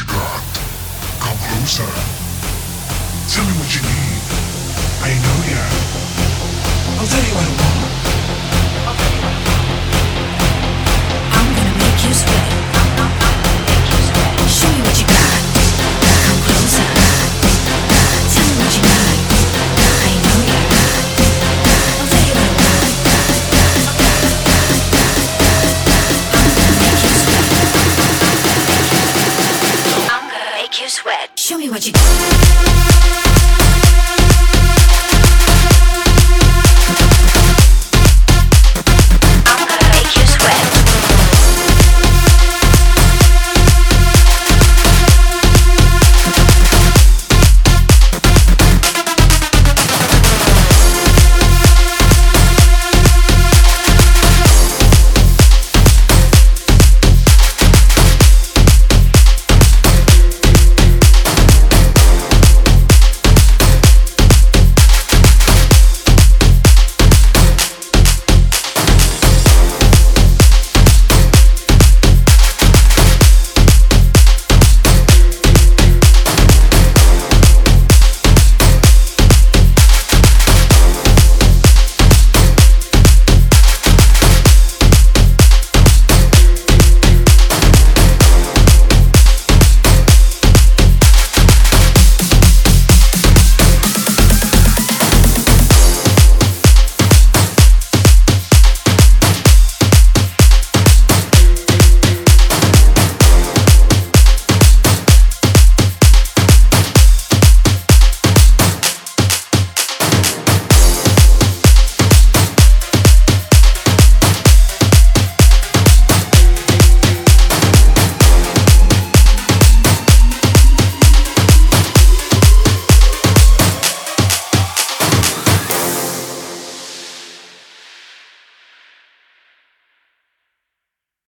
you got. Come closer. Tell me what you need. I know ya. I'll tell you what I want. what you do.